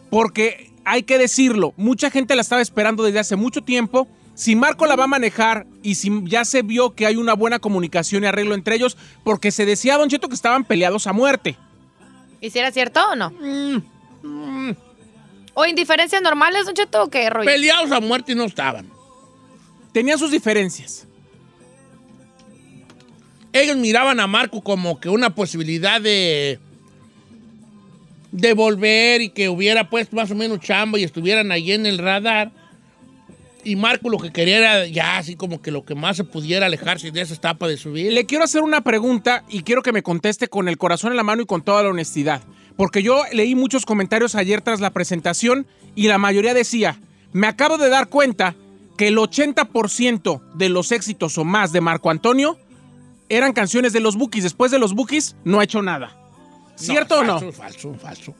Porque hay que decirlo, mucha gente la estaba esperando desde hace mucho tiempo. Si Marco la va a manejar y si ya se vio que hay una buena comunicación y arreglo entre ellos, porque se decía, Don Cheto, que estaban peleados a muerte. ¿Y si era cierto o no? ¿O indiferencias normales, Don Cheto, o qué rollo? Peleados a muerte no estaban. Tenían sus diferencias. Ellos miraban a Marco como que una posibilidad de. volver y que hubiera puesto más o menos chamba y estuvieran ahí en el radar. Y Marco lo que quería era ya así como que lo que más se pudiera alejarse de esa etapa de su vida. Le quiero hacer una pregunta y quiero que me conteste con el corazón en la mano y con toda la honestidad. Porque yo leí muchos comentarios ayer tras la presentación y la mayoría decía, me acabo de dar cuenta que el 80% de los éxitos o más de Marco Antonio eran canciones de los Bookies. Después de los Bookies no ha hecho nada. ¿Cierto o no? Falso, falso, falso.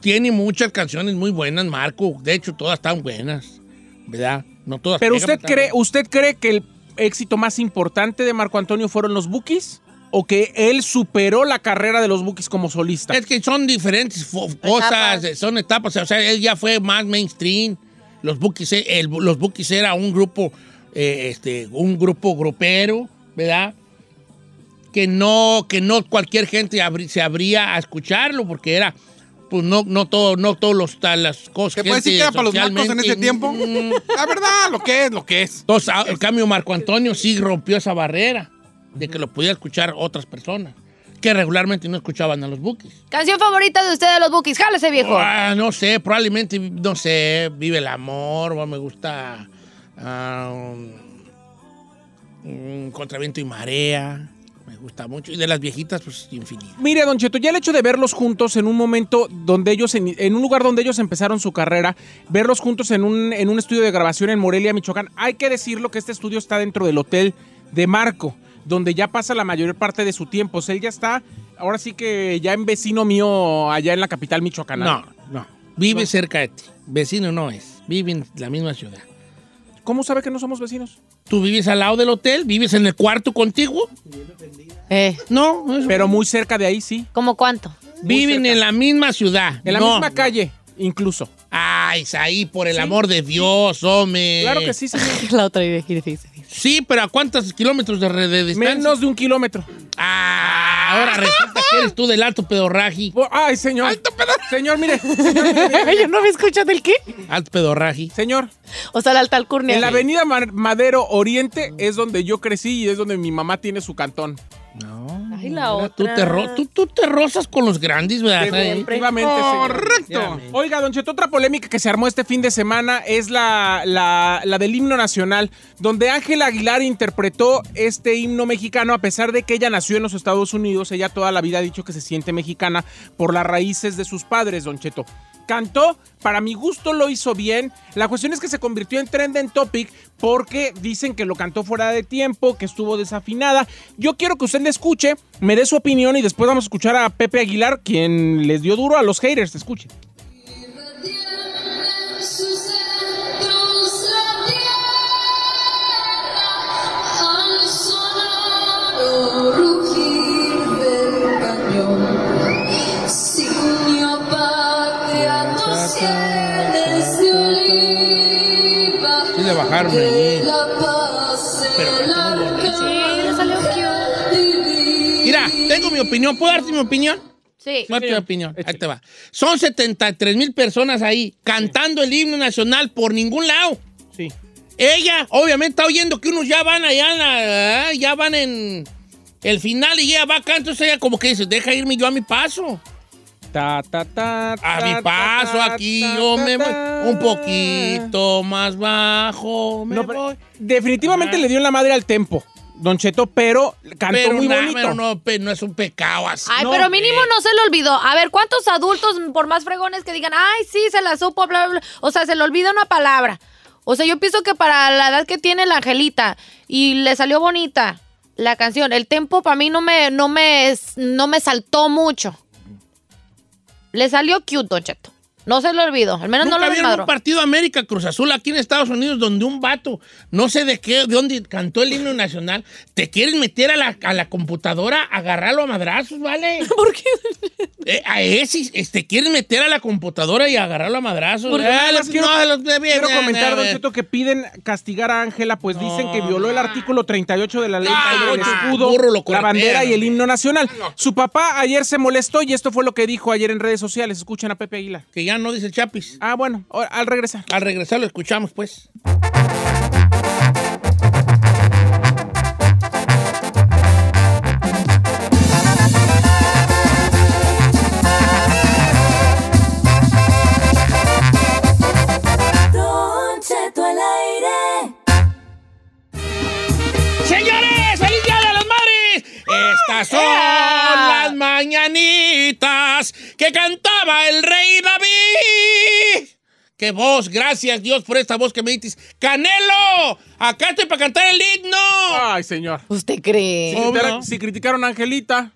Tiene muchas canciones muy buenas, Marco. De hecho, todas están buenas. ¿Verdad? No todas. Pero usted están cree, ¿usted cree que el éxito más importante de Marco Antonio fueron los Bookies? ¿O que él superó la carrera de los Bookies como solista? Es que son diferentes cosas, son etapas. O sea, él ya fue más mainstream. Los Bookies, eh, el- los Bookies era un grupo, eh, este, un grupo grupero, ¿verdad? Que no, que no cualquier gente abri- se abría a escucharlo porque era, pues no, no todo, no todos los las cosas. ¿Se puede decir que era para los macos en ese tiempo? La verdad, lo que es, lo que es. Entonces, a- en cambio, Marco Antonio sí rompió esa barrera de que lo podía escuchar otras personas que regularmente no escuchaban a los Bookies. Canción favorita de usted de los Bookies. Jálese, viejo. Ah, no sé, probablemente, no sé, Vive el Amor, o me gusta ah, um, mm, Contra Viento y Marea, me gusta mucho. Y de las viejitas, pues infinito. Mire, Don Cheto, ya el hecho de verlos juntos en un momento donde ellos, en, en un lugar donde ellos empezaron su carrera, verlos juntos en un, en un estudio de grabación en Morelia, Michoacán, hay que decirlo que este estudio está dentro del hotel de Marco, donde ya pasa la mayor parte de su tiempo. O sea, él ya está, ahora sí que ya en vecino mío allá en la capital michoacana. No, no. Vive cerca de ti. Vecino no es. Vive en la misma ciudad. ¿Cómo sabe que no somos vecinos? ¿Tú vives al lado del hotel? ¿Vives en el cuarto contigo? Eh, No, eso- Pero muy cerca de ahí, sí. ¿Cómo cuánto? viven en la misma ciudad. En la No. misma calle, incluso. Ay, ahí por el amor de Dios, hombre. Claro que sí, señor. La otra idea. Sí, pero ¿a cuántos kilómetros de, de distancia? Menos de un kilómetro. Ah, ahora resulta que eres tú del alto pedorraji. Oh, Ay, señor. Señor, mire. Señor, mire, mire. Yo no me escucho del qué. Alto pedorraji. Señor, O sea, la alta alcurnia. en la avenida Madero Oriente es donde yo crecí y es donde mi mamá tiene su cantón. Ay, la otra. Tú te, ro- tú, tú te rozas con los grandes, ¿verdad? Definitivamente. Correcto. Oiga, Don Cheto, otra polémica que se armó este fin de semana es la, la, la del himno nacional, donde Ángela Aguilar interpretó este himno mexicano a pesar de que ella nació en los Estados Unidos. Ella toda la vida ha dicho que se siente mexicana por las raíces de sus padres, Don Cheto. Cantó, para mi gusto lo hizo bien. La cuestión es que se convirtió en trending topic porque dicen que lo cantó fuera de tiempo, que estuvo desafinada. Yo quiero que usted le escuche, me dé su opinión y después vamos a escuchar a Pepe Aguilar, quien les dio duro a los haters. Escuche. Al Sí le bajaron el arcángel Sí, le salió cute. Mira, tengo mi opinión. ¿Puedo darte mi opinión? Sí. ¿Cuál es tu opinión? Ahí te va. Son 73 mil personas ahí cantando el himno nacional por ningún lado. Sí. Ella, obviamente, está oyendo que unos ya van allá, en la- ya van en el final y ella va acá, entonces ella como que dice, deja irme yo a mi paso. Ta, ta, ta, A mi paso ta, aquí, ta, yo ta, me voy un poquito más bajo, me No, pero voy. definitivamente le dio en la madre al tempo, Don Cheto, pero cantó Pero, muy na- bonito. pero no, es un pecado así. Ay, no, pero eh. mínimo no se le olvidó. A ver, ¿cuántos adultos, por más fregones que digan, ay, sí, se la supo, bla, bla, bla? O sea, se le olvida una palabra. O sea, yo pienso que para la edad que tiene la Angelita y le salió bonita la canción, el tempo para mí no me, no me, no me saltó mucho. Le salió cute, Don. No se lo olvidó. Al menos Nunca no lo vieron un partido América Cruz Azul aquí en Estados Unidos donde un vato, no sé de qué, de dónde cantó el himno nacional, te quieren meter a la, a la computadora, agarrarlo a madrazos, ¿vale? ¿Por qué? Eh, a ese, eh, te quieren meter a la computadora y agarrarlo a madrazos. Porque Ah, más los- quiero, no, los- bien, quiero bien, comentar, Don. Cheto, que piden castigar a Ángela, pues dicen que violó el artículo 38 de la ley Ay, sobre el escudo, burro, lo la bandera y el himno nacional. Su papá ayer se molestó y esto fue lo que dijo ayer en redes sociales. Escuchen a Pepe Aguilar. Que ya no dice el Chapis. Ah, bueno, al regresar. Al regresar lo escuchamos, pues. Don Cheto al aire. ¡Señores! ¡Feliz Día de las Madres! Estas son las mañanitas que cantaba el rey. ¡Qué voz! Gracias, Dios, por esta voz que me dices. ¡Canelo! ¡Acá estoy para cantar el himno! Ay, señor. ¿Usted cree? Si, criticaron, si criticaron a Angelita,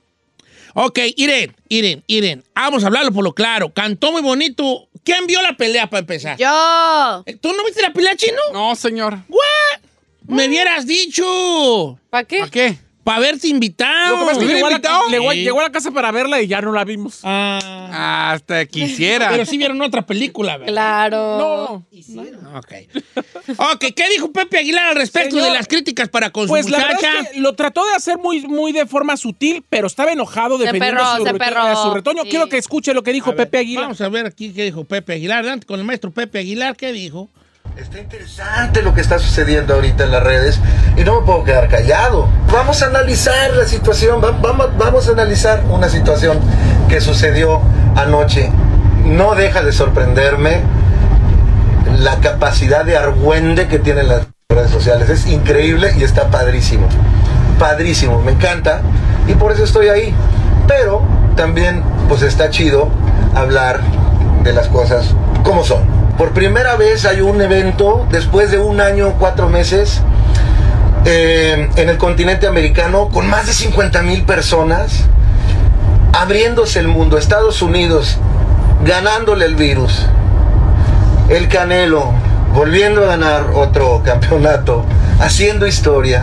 Ok, Irene, Irene, Irene. Vamos a hablarlo por lo claro. Cantó muy bonito. ¿Quién vio la pelea para empezar? Yo. ¿Tú no viste la pelea, chino? No, señor. ¿What? Me hubieras dicho. ¿Para qué? ¿Para qué? Para haberte invitado. lo que pasa es que ¿Estuviera llegó a, la, invitado? llegó a- Sí. llegó a la casa para verla y ya no la vimos. Ah, Hasta quisiera. pero sí vieron otra película, ¿verdad? Claro. No. Ok. Ok, ¿qué dijo Pepe Aguilar al respecto Señor, de las críticas para con Pues su la verdad muchacha? es que lo trató de hacer muy, muy de forma sutil, pero estaba enojado defendiendo perró, a, su se retoño, su retoño. Sí. Quiero que escuche lo que dijo A ver, Pepe Aguilar. Vamos a ver aquí qué dijo Pepe Aguilar. Adelante con el maestro Pepe Aguilar. ¿Qué dijo? Está interesante lo que está sucediendo ahorita en las redes y no me puedo quedar callado. Vamos a analizar la situación, va- vamos, vamos a analizar una situación que sucedió anoche. No deja de sorprenderme la capacidad de argüende que tienen las redes sociales. Es increíble y está padrísimo. Padrísimo, me encanta y por eso estoy ahí. Pero también pues está chido hablar de las cosas como son. Por primera vez hay un evento después de un año, cuatro meses, eh, en el continente americano con más de 50 mil personas, abriéndose el mundo, Estados Unidos ganándole el virus, el Canelo volviendo a ganar otro campeonato, haciendo historia,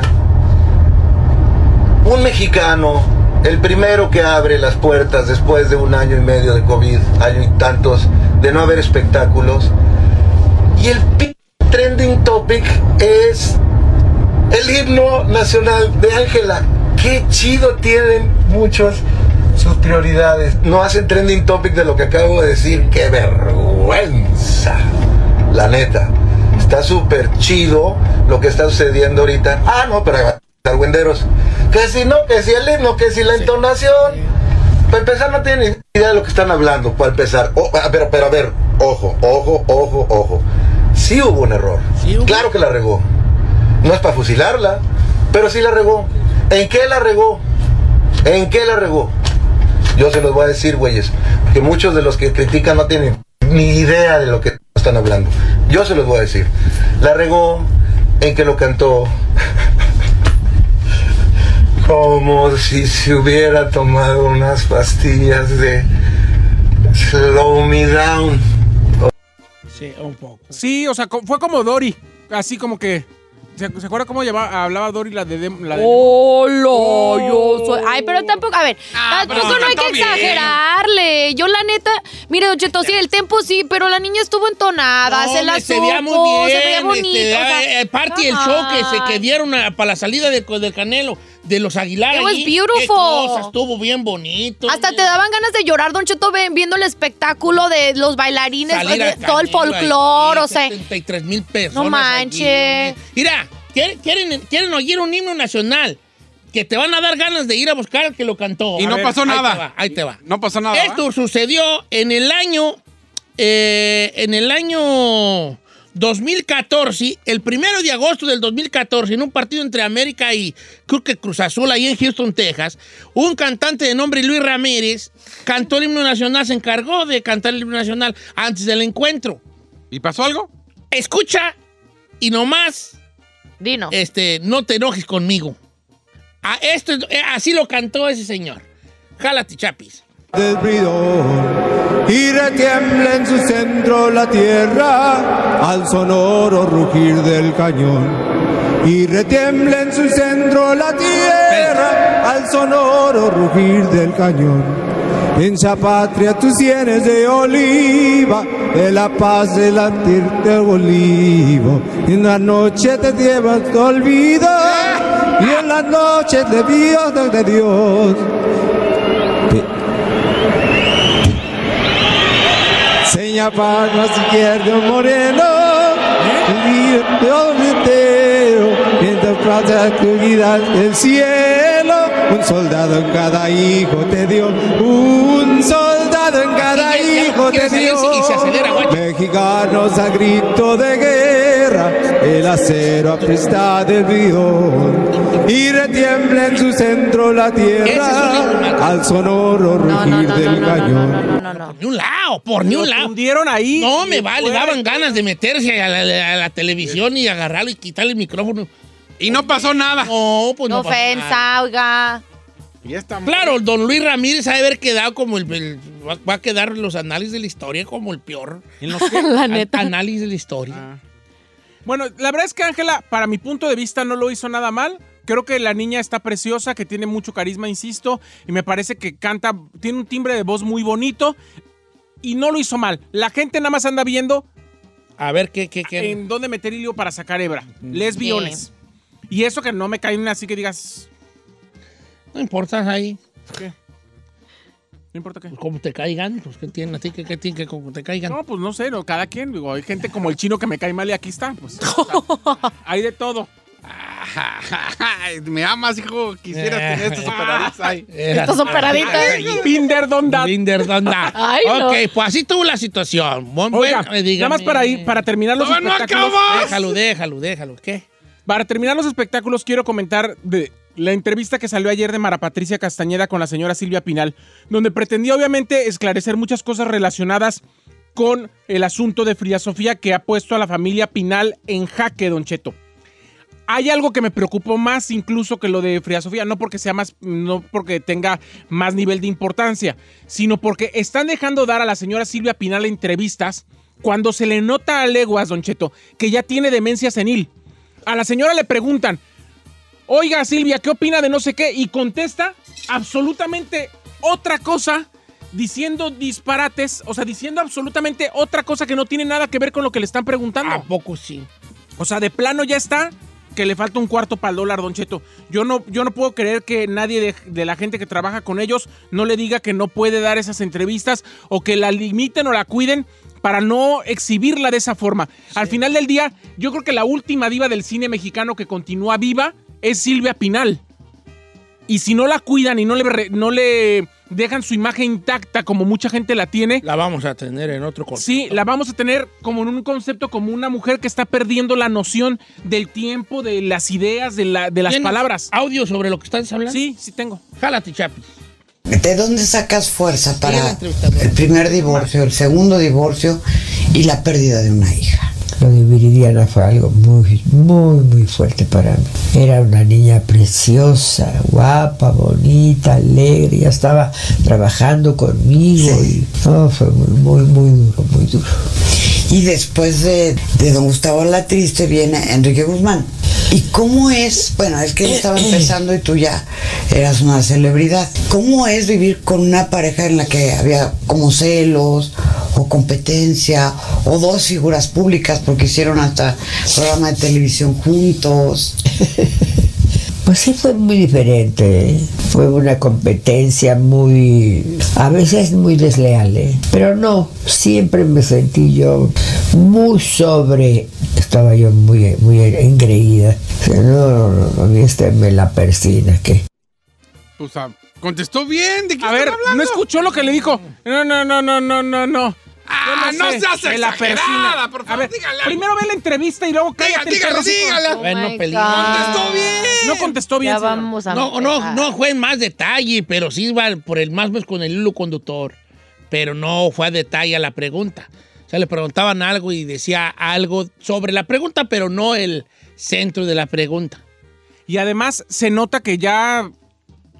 un mexicano, el primero que abre las puertas después de un año y medio de COVID, año y tantos de no haber espectáculos. Y el trending topic es el himno nacional de Ángela. Qué chido tienen muchos sus prioridades. No hacen trending topic de lo que acabo de decir. Qué vergüenza. La neta. Está súper chido lo que está sucediendo ahorita. Ah, no, pero hay argüenderos. Que si no, que si el himno, que si la entonación. Para empezar, no tienen idea de lo que están hablando. Para empezar, O- a ver, pero a ver, ojo, ojo, ojo, ojo. Sí hubo un error. Claro que la regó. No es para fusilarla, pero sí la regó. ¿En qué la regó? ¿En qué la regó? Yo se los voy a decir, güeyes, porque muchos de los que critican no tienen ni idea de lo que están hablando. Yo se los voy a decir. La regó en que lo cantó como si se hubiera tomado unas pastillas de Slow Me Down. Sí, un poco. Sí, o sea, fue como Dory. Así como que. ¿Se, se acuerda cómo llevaba- hablaba Dory la de. Dem- la de Hola, yo soy. Ay, pero tampoco, a ver, tampoco pero no hay que bien. exagerarle. Yo, la neta, mire, Don Cheto, sí, el tempo sí, pero la niña estuvo entonada, No, se la se veía muy bien. se veía bonito. este, o sea, eh, aparte el show que, se, que ay. dieron a- para la salida de- del Canelo, de los Aguilar. It was allí, beautiful. qué cosa, estuvo bien bonito. Hasta te daban ganas de llorar, Don Cheto, viendo el espectáculo de los bailarines, de- todo el folclore, o sea. 73 mil personas. No manches. Mira, ¿quieren, quieren, quieren oír un himno nacional que te van a dar ganas de ir a buscar al que lo cantó. Y A no ver, pasó ahí nada. te va, ahí te va. No pasó nada. Esto sucedió en el año. eh, en el año 2014, el primero de agosto del 2014, en un partido entre América y creo que Cruz Azul, ahí en Houston, Texas, un cantante de nombre Luis Ramírez cantó el himno nacional, se encargó de cantar el himno nacional antes del encuentro. ¿Y pasó algo? Escucha y nomás Dino. este, no te enojes conmigo. A esto, es- eh, así lo cantó ese señor. Jálate, chapis. Del bridón y retiembla en su centro la tierra al sonoro rugir del cañón. Y retiembla en su centro la tierra al sonoro rugir del cañón. En esa patria tus sienes de oliva de la paz del latir del olivo. En la noche te llevas tu olvido y en las noches de Dios de Dios Seña palmas izquierdo moreno, el día entero, mientras pasa la oscuridad del cielo, un soldado en cada hijo te dio, un soldado en cada hijo te dio. Mexicanos a grito de guerra, el acero apresta del bidón, y retiembla en su centro la tierra, al sonoro rugir del cañón. Por ni un lado, por ni un lado. tundieron ahí. No me vale, daban ganas de meterse a la, a la televisión y agarrarlo y quitarle el micrófono. Y no pasó nada. No, pues no. No pasó nada. ofensa, oiga. Y Claro, don Luis Ramírez ha de haber quedado como el, el- va- va a quedar los análisis de la historia como el peor. ¿En los qué? La neta. Análisis de la historia. Ah. Bueno, la verdad es que Ángela, para mi punto de vista, no lo hizo nada mal. Creo que la niña está preciosa, que tiene mucho carisma, insisto, y me parece que canta, tiene un timbre de voz muy bonito y no lo hizo mal. La gente nada más anda viendo A ver qué, qué, qué. en dónde meter hilo para sacar hebra. Lesbiones. Y eso que no me caen así que digas, No importa ahí. ¿qué? No importa qué. Pues como te caigan, pues que tienen a ti, que, que tienen que como te caigan. No, pues no sé, no, cada quien. Digo, hay gente como el chino que me cae mal y aquí está. Pues, o sea, hay de todo. Me amas, hijo. Quisieras tener estos operaditos ahí. Estos operaditos. Binder Donda. Binder Donda. Ay, no. ok, pues así tuvo la situación. Buen, Oiga, bueno, dígame. nada más para ir, para terminar los ¡No, no espectáculos. acabas! Déjalo, déjalo, déjalo. ¿Qué? Para terminar los espectáculos, quiero comentar de la entrevista que salió ayer de Mara Patricia Castañeda con la señora Silvia Pinal, donde pretendía obviamente esclarecer muchas cosas relacionadas con el asunto de Frida Sofía que ha puesto a la familia Pinal en jaque, Don Cheto. Hay algo que me preocupó más incluso que lo de Frida Sofía, no porque sea más, no porque tenga más nivel de importancia, sino porque están dejando dar a la señora Silvia Pinal entrevistas cuando se le nota a leguas, Don Cheto, que ya tiene demencia senil. A la señora le preguntan, oiga Silvia, ¿qué opina de no sé qué? Y contesta absolutamente otra cosa, diciendo disparates, o sea, diciendo absolutamente otra cosa que no tiene nada que ver con lo que le están preguntando. ¿A poco sí? O sea, de plano ya está que le falta un cuarto para el dólar, Don Cheto. Yo no, yo no puedo creer que nadie de, de la gente que trabaja con ellos no le diga que no puede dar esas entrevistas o que la limiten o la cuiden para no exhibirla de esa forma. Al final del día, yo creo que la última diva del cine mexicano que continúa viva es Silvia Pinal. Y si no la cuidan y no le, no le dejan su imagen intacta como mucha gente la tiene, La vamos a tener en otro concepto. sí, la vamos a tener como en un concepto como una mujer que está perdiendo la noción del tiempo, de las ideas, de, la, de las ¿Tienes palabras. ¿Audio sobre lo que estás hablando? Sí, sí tengo. Jálate, Chapi. ¿De dónde sacas fuerza para el primer divorcio, el segundo divorcio y la pérdida de una hija? Lo de Viridiana fue algo muy, muy, muy fuerte para mí. Era una niña preciosa, guapa, bonita, alegre, ya estaba trabajando conmigo y no, fue muy, muy, muy duro, muy duro. Y después de, de don Gustavo La Triste viene Enrique Guzmán. ¿Y cómo es? Bueno, es que él estaba empezando y tú ya eras una celebridad. ¿Cómo es vivir con una pareja en la que había como celos o competencia o dos figuras públicas porque hicieron hasta programa de televisión juntos? Pues sí fue muy diferente. Fue una competencia muy, a veces muy desleal, ¿eh? pero no, siempre me sentí yo muy sobre, estaba yo muy, muy engreída. O sea, no, no, no, a mí este me la persina, que Pues, ah, contestó bien. ¿De qué A ver, hablando? ¿no escuchó lo que le dijo? No, no, no, no, no, no, no. Ah, no sé, seas me la exagerada, por A favor, ver, dígale. primero ve la entrevista y luego cállate. el dígale, dígale. Bueno, peligro. God. Contestó bien. No contestó bien. Ya señor. vamos a No, no, empezar. no fue en más detalle, pero sí va por el más mes con el hilo conductor. Pero no fue a detalle a la pregunta. O sea, le preguntaban algo y decía algo sobre la pregunta, pero no el centro de la pregunta. Y además se nota que ya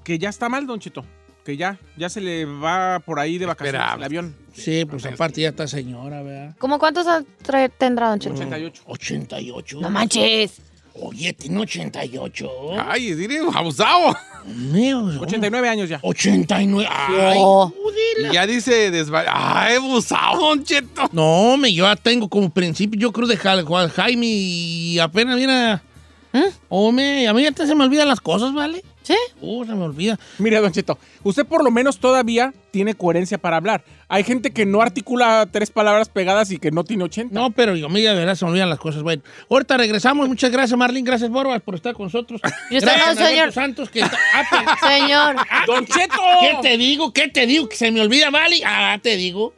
que ya está mal, Don Chito. Que ya, ya se le va por ahí de vacaciones Espera. el avión. Sí, pues aparte ya está señora, ¿verdad? ¿Cómo cuántos tendrá Don Cheto? 88. 88. No manches. Oye, tiene 88. Ay, diré, abusado. Mío, 89 años ya. 89. Ay, Oh. Y ya dice desva... Ay, abusado, Don Cheto. No, me, yo ya tengo como principio, yo creo de Jaime y apenas mira. Hombre, a mí ya te se me olvidan las cosas, ¿vale? ¿Sí? Uh, se me olvida. Mire, Don Cheto, usted por lo menos todavía tiene coherencia para hablar. Hay gente que no articula tres palabras pegadas y que no tiene 80. No, pero yo, a mí de verdad se me olvidan las cosas. Bueno, ahorita regresamos. Muchas gracias, Marlene. Gracias, Borbas, por estar con nosotros. Y usted gracias, no, señor. Santos, que está- ah, Señor. ¡Don Cheto! ¿Qué te digo? ¿Qué te digo? Que se me olvida, ¿vale? Ah, te digo.